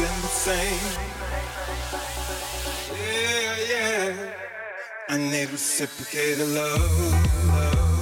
been the same. Yeah, yeah. I need reciprocated love. love, love,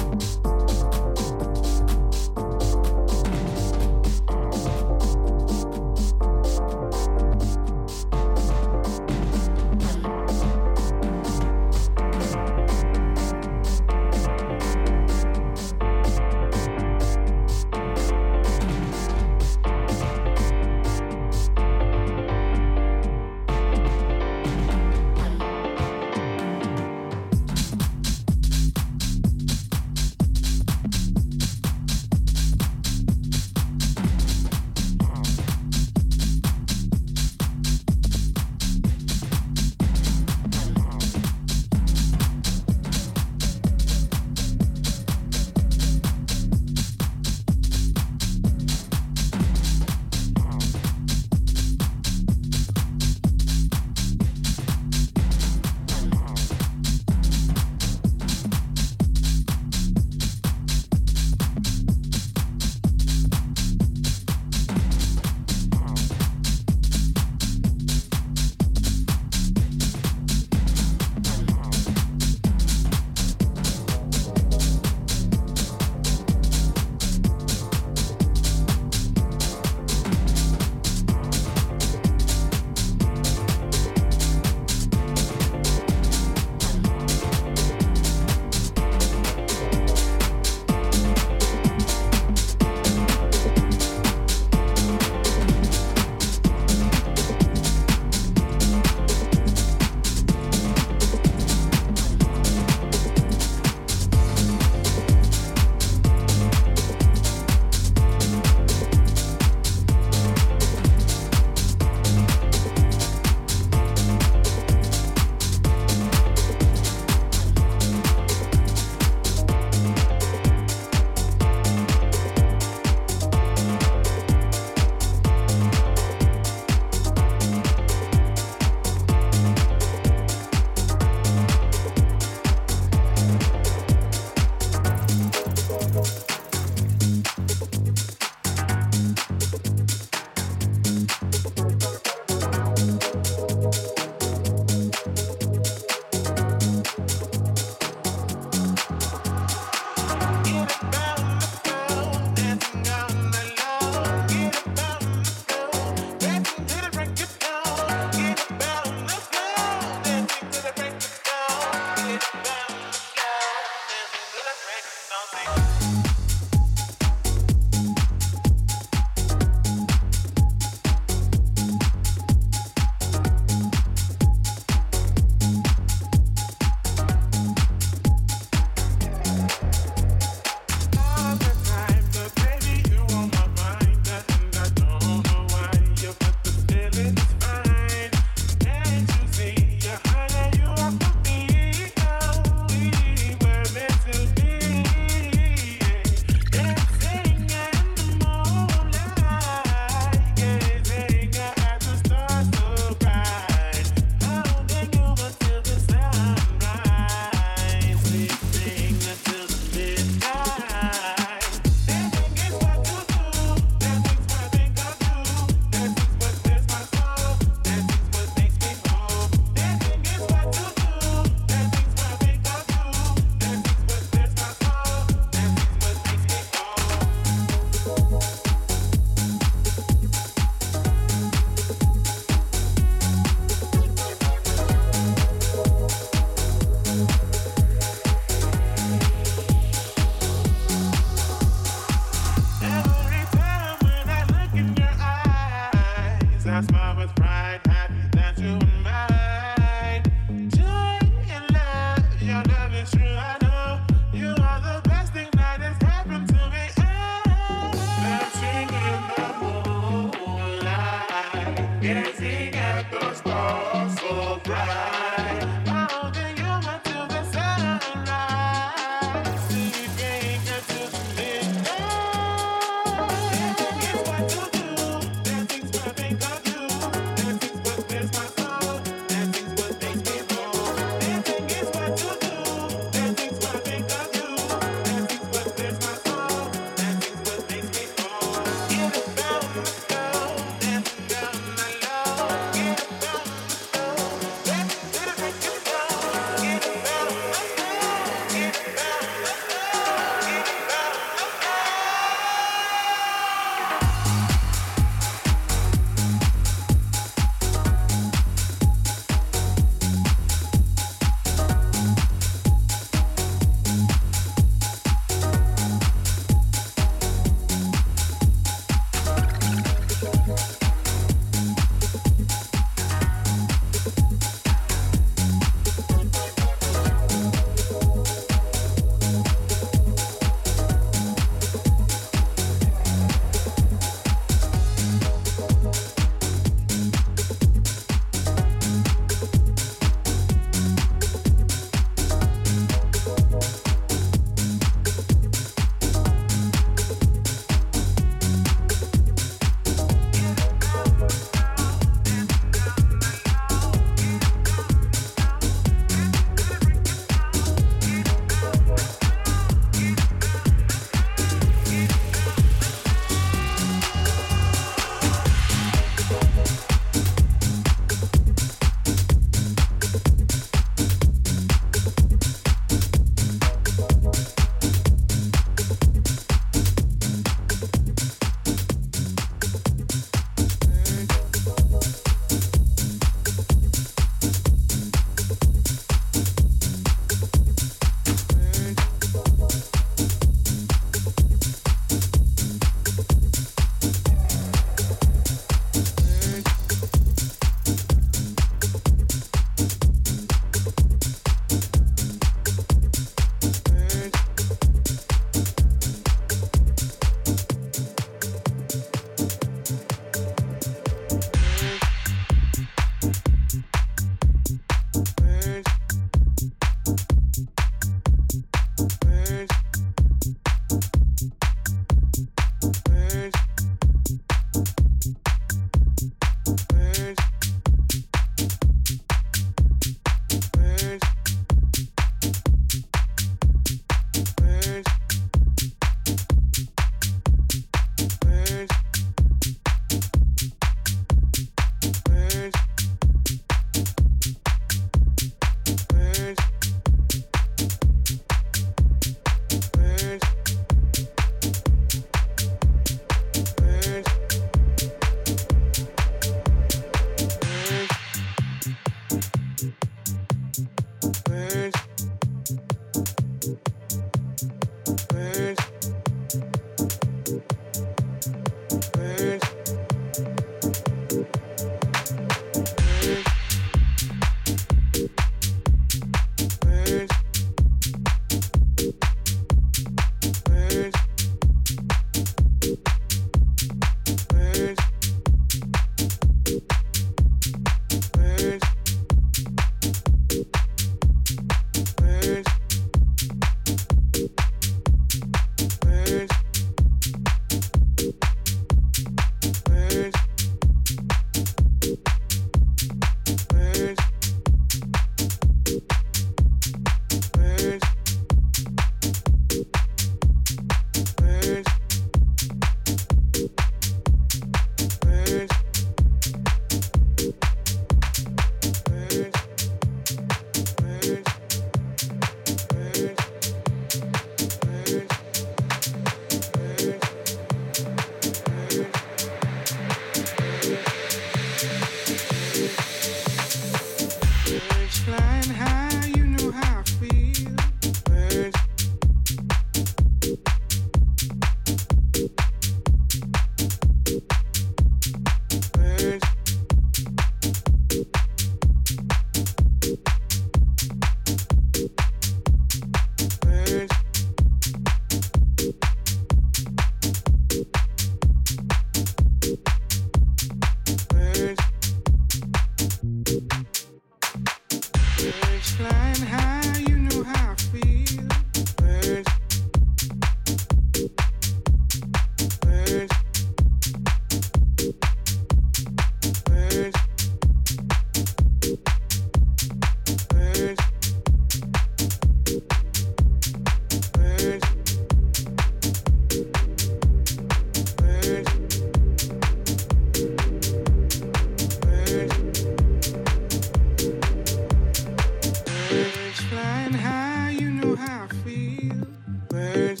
Birds flying high, you know how I feel. Birds,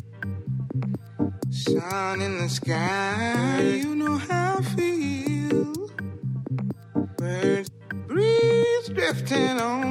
sun in the sky, you know how I feel. Birds, breeze drifting on.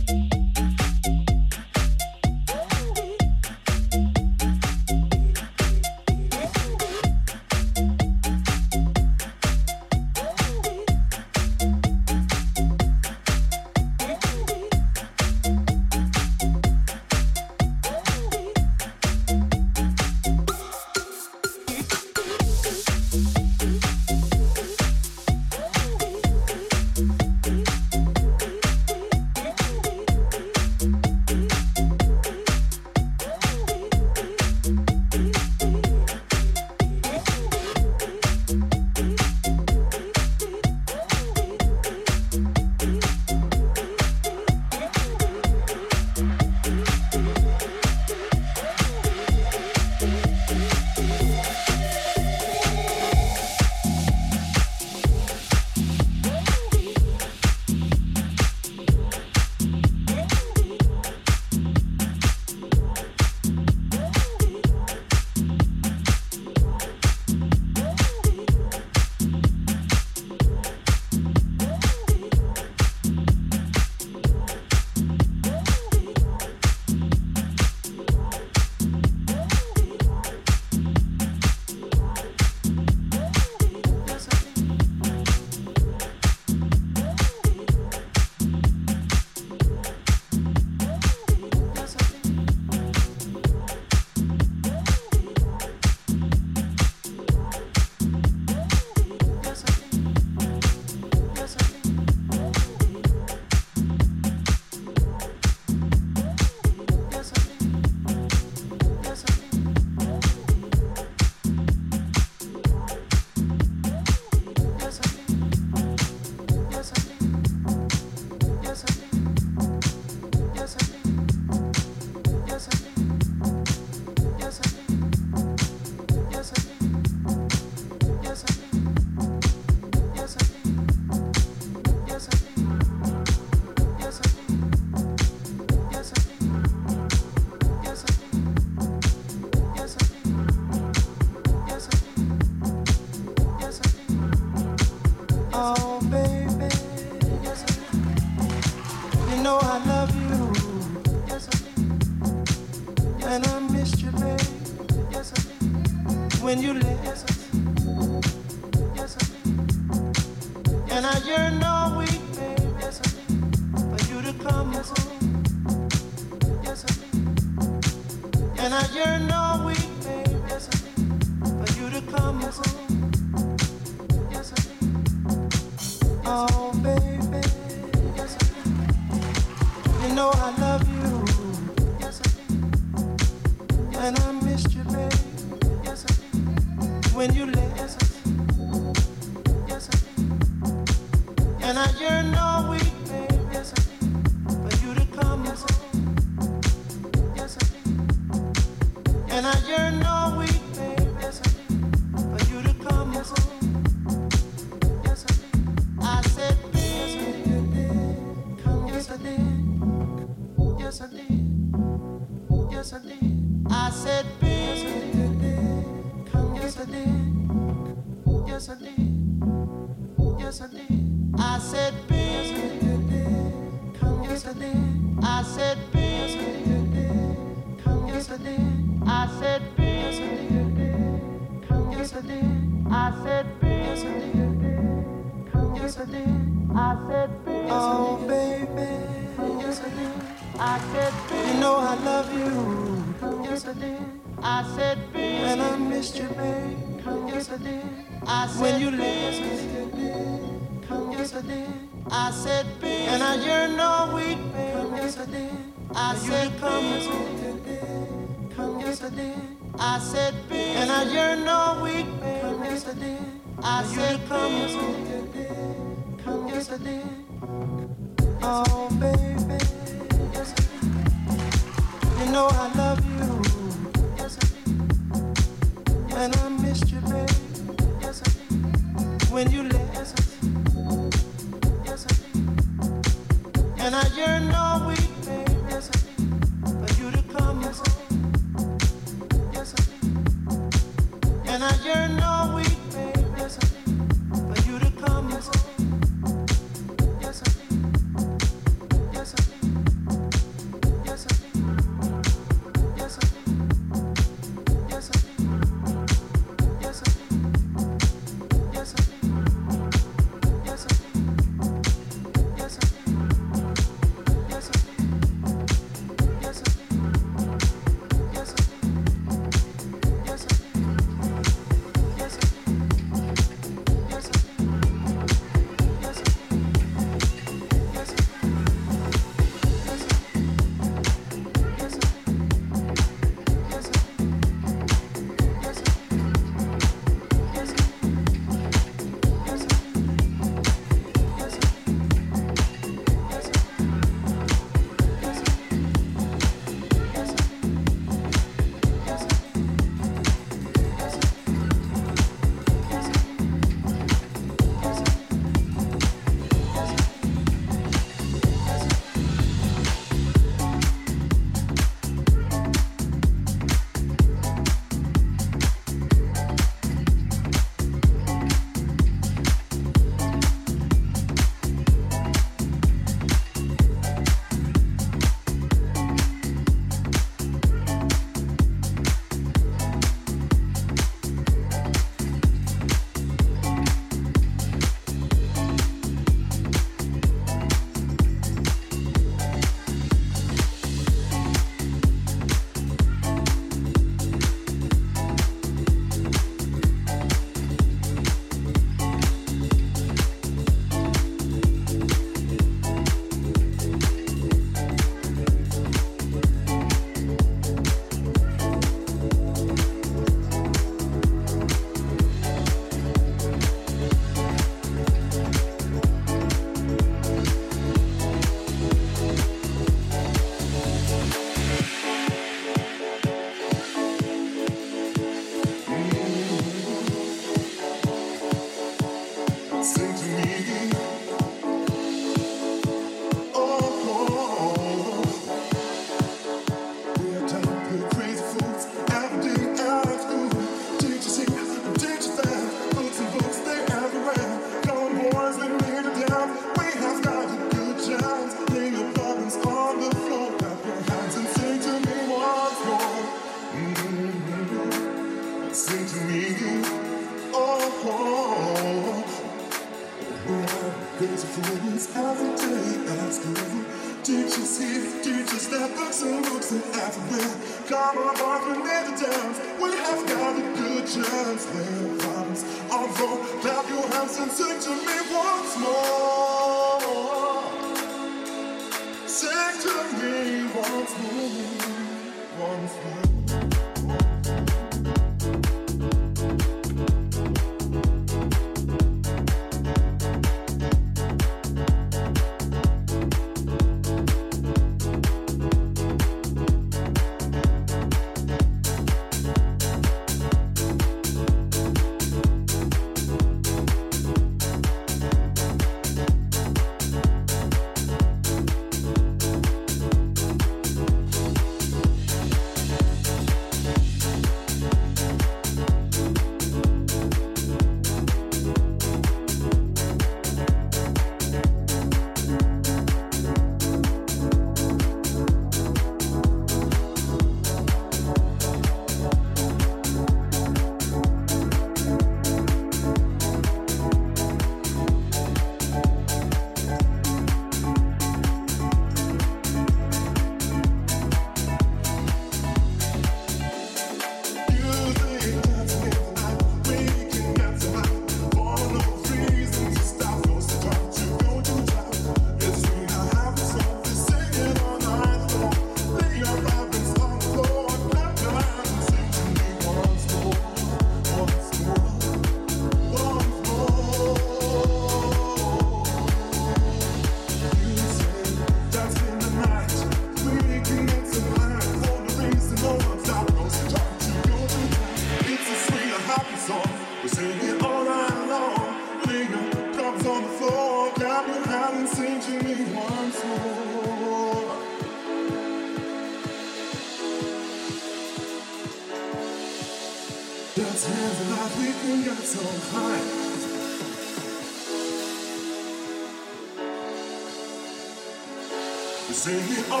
see me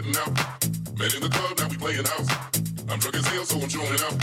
letting out. Man in the club, now we playing house. I'm drunk as hell, so I'm showing out.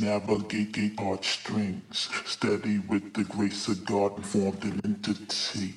Navigating arch strings, steady with the grace of God formed an entity.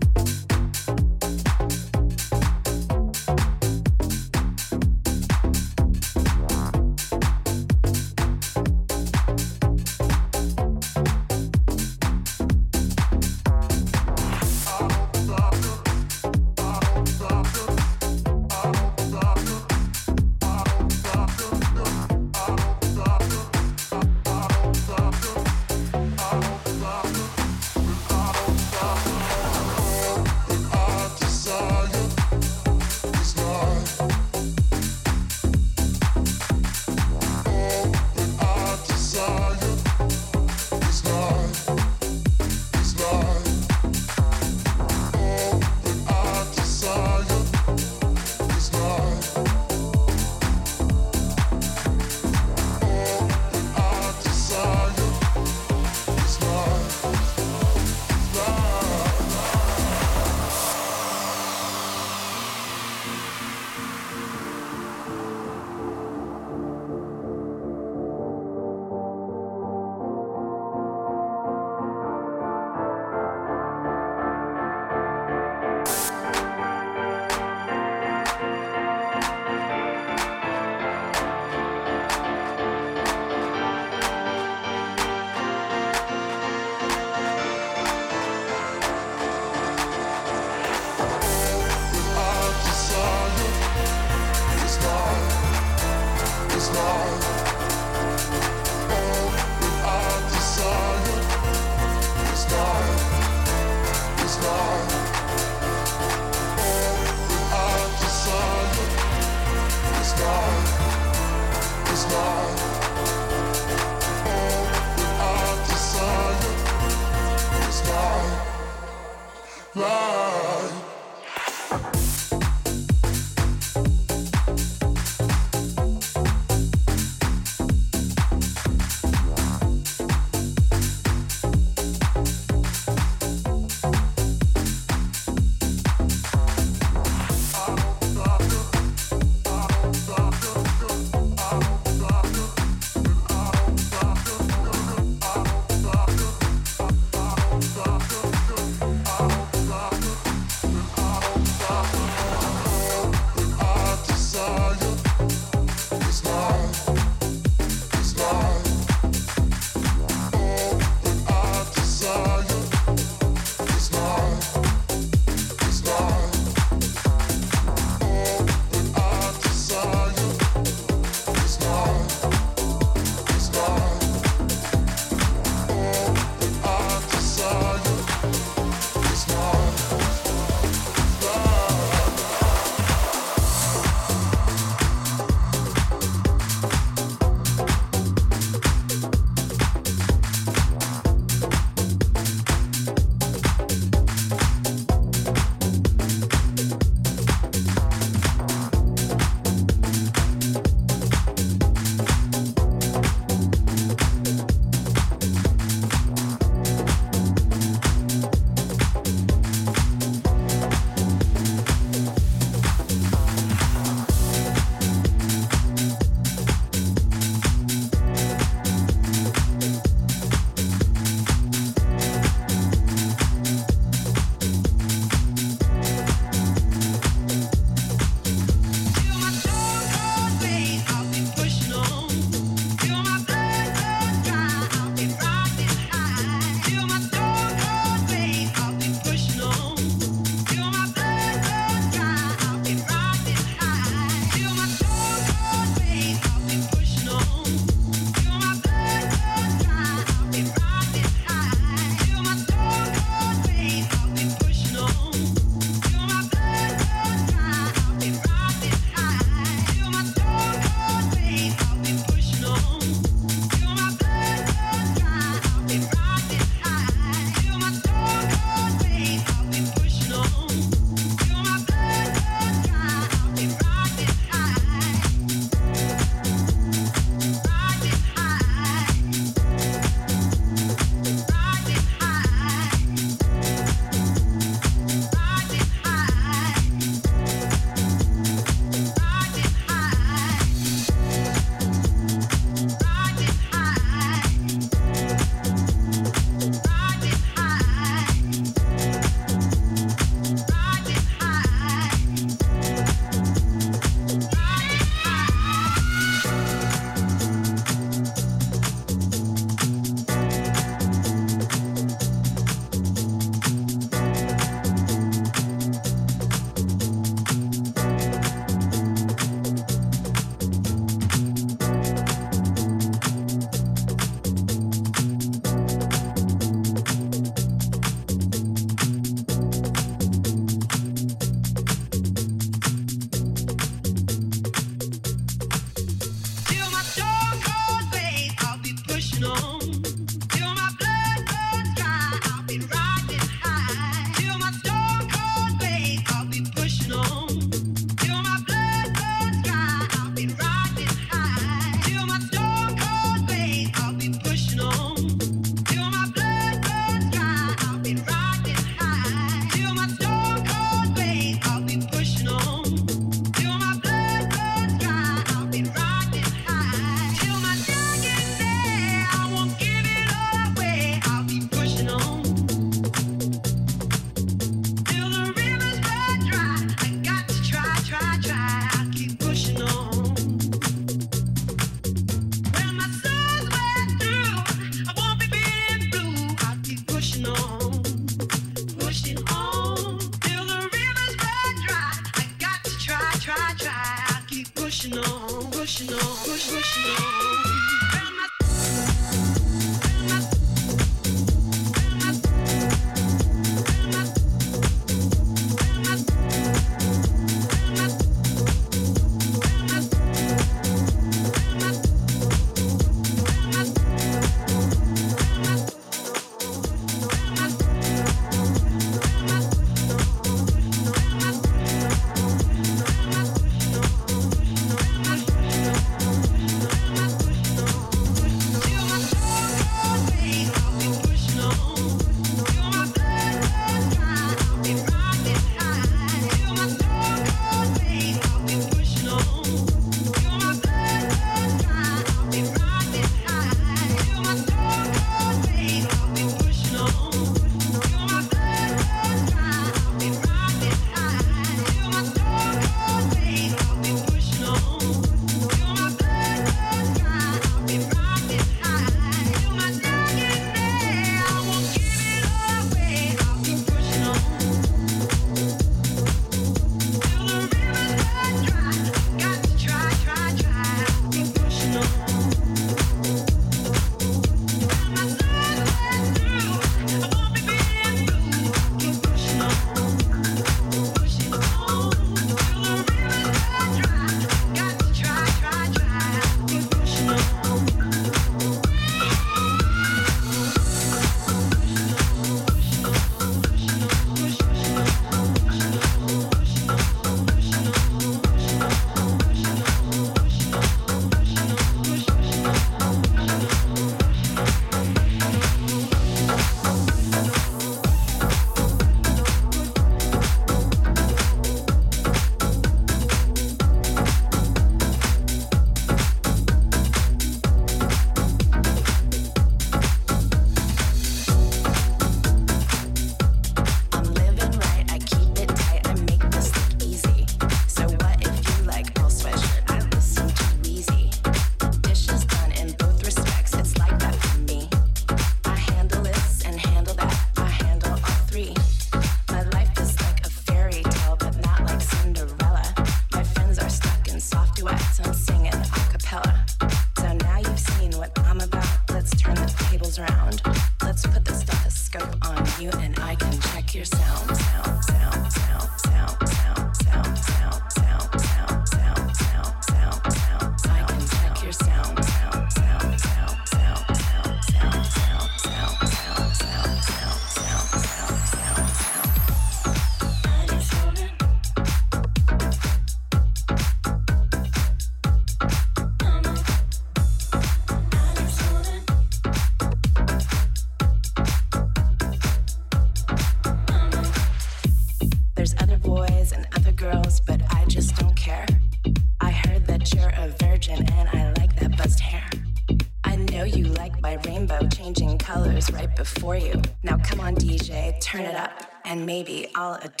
Put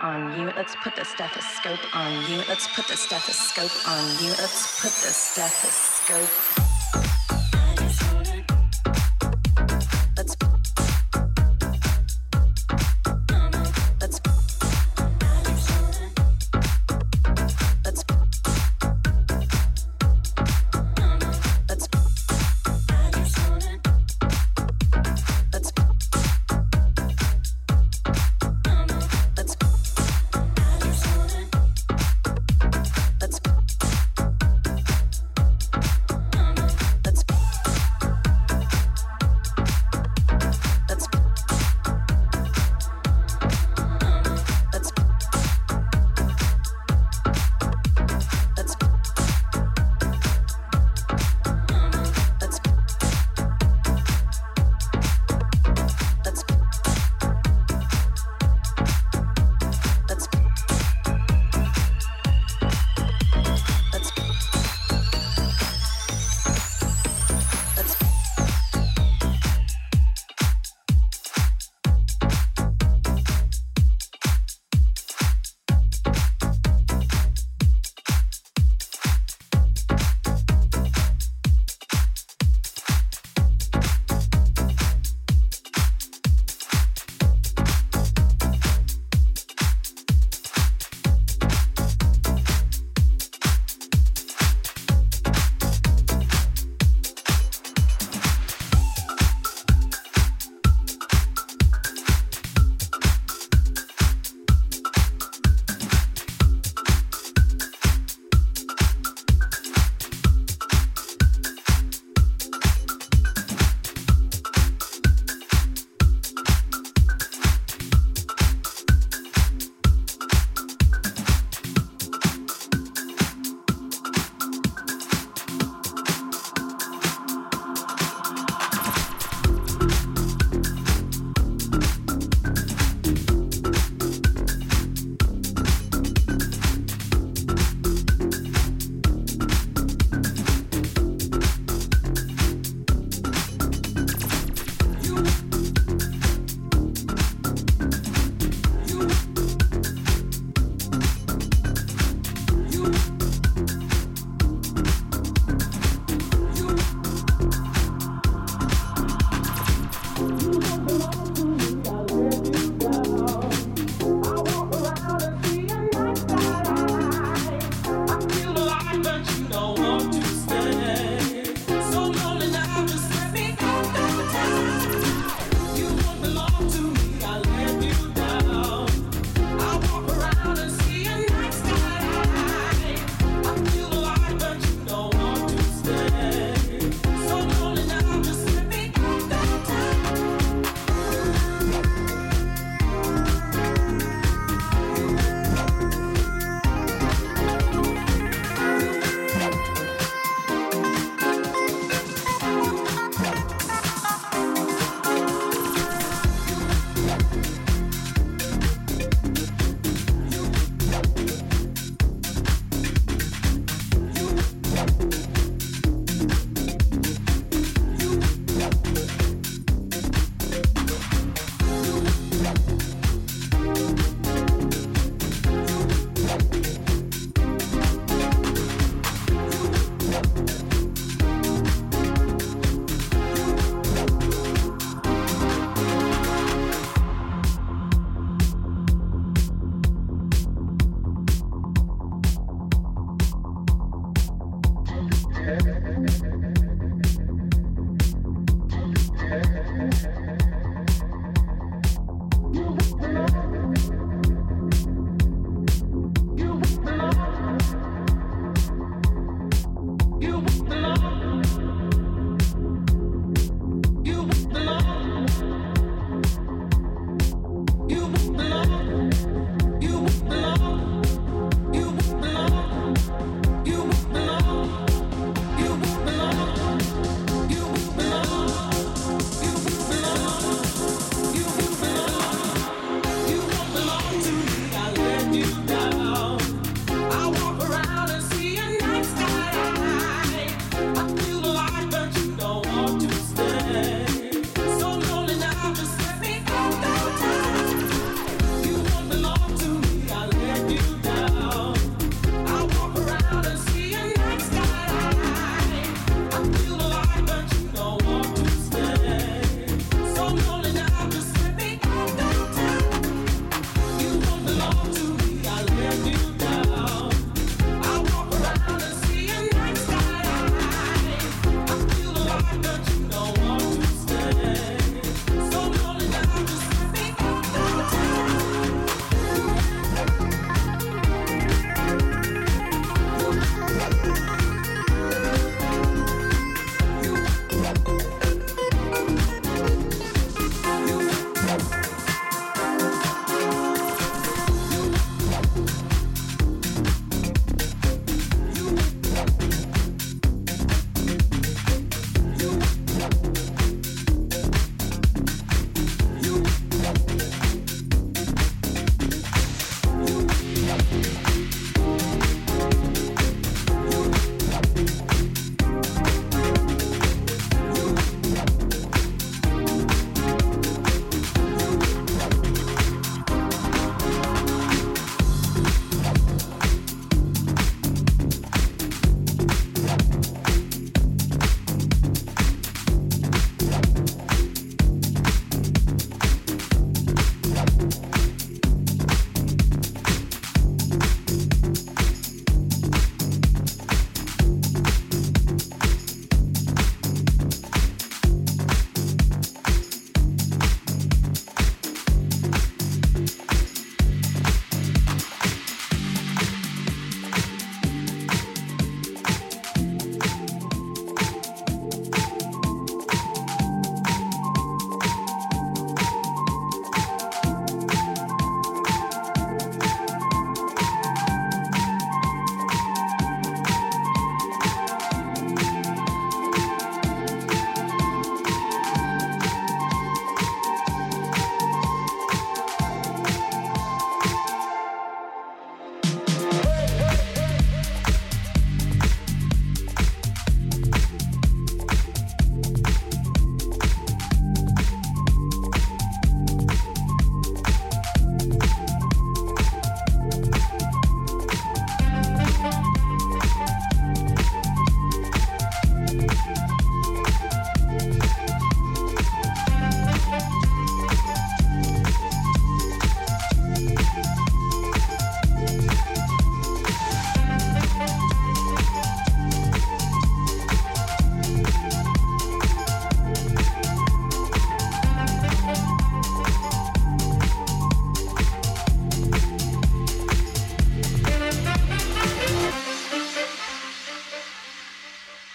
on you. Let's put the stethoscope on you. Let's put the stethoscope on you. Let's put the stethoscope.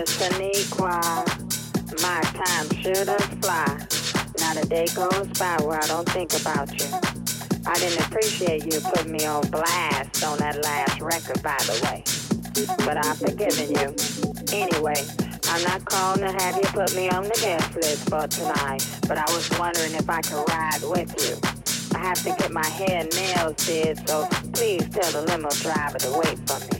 Is Shaniqua. My time sure does fly. Not a day goes by where I don't think about you. I didn't appreciate you putting me on blast on that last record, by the way. But I've forgiven you. Anyway, I'm not calling to have you put me on the guest list for tonight, but I was wondering if I could ride with you. I have to get my hair and nails did, so please tell the limo driver to wait for me.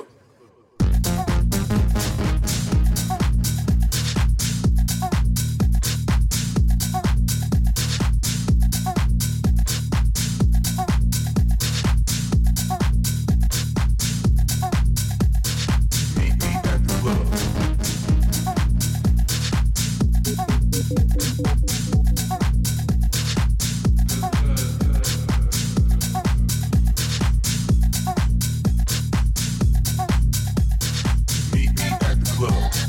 world.